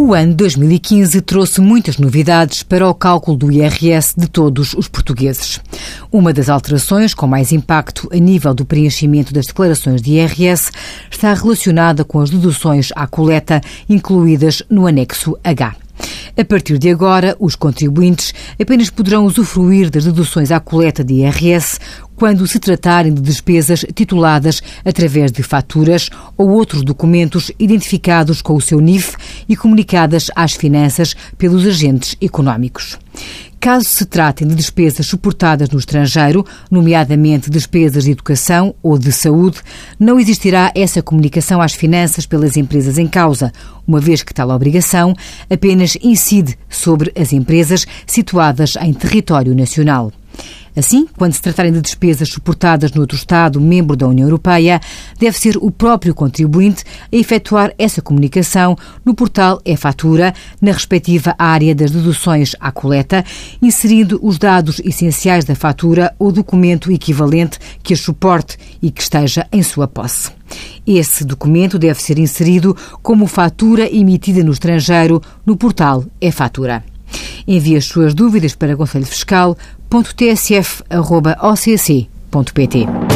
O ano 2015 trouxe muitas novidades para o cálculo do IRS de todos os portugueses. Uma das alterações com mais impacto a nível do preenchimento das declarações de IRS está relacionada com as deduções à coleta incluídas no anexo H. A partir de agora, os contribuintes apenas poderão usufruir das deduções à coleta de IRS quando se tratarem de despesas tituladas através de faturas ou outros documentos identificados com o seu NIF e comunicadas às finanças pelos agentes económicos. Caso se tratem de despesas suportadas no estrangeiro, nomeadamente despesas de educação ou de saúde, não existirá essa comunicação às finanças pelas empresas em causa, uma vez que tal obrigação apenas incide sobre as empresas situadas em território nacional. Assim, quando se tratarem de despesas suportadas no outro Estado membro da União Europeia, deve ser o próprio contribuinte a efetuar essa comunicação no portal e-fatura, na respectiva área das deduções à coleta, inserindo os dados essenciais da fatura ou documento equivalente que a suporte e que esteja em sua posse. Esse documento deve ser inserido como fatura emitida no estrangeiro no portal e-fatura. Envie as suas dúvidas para conselhofiscal.tsf.occ.pt.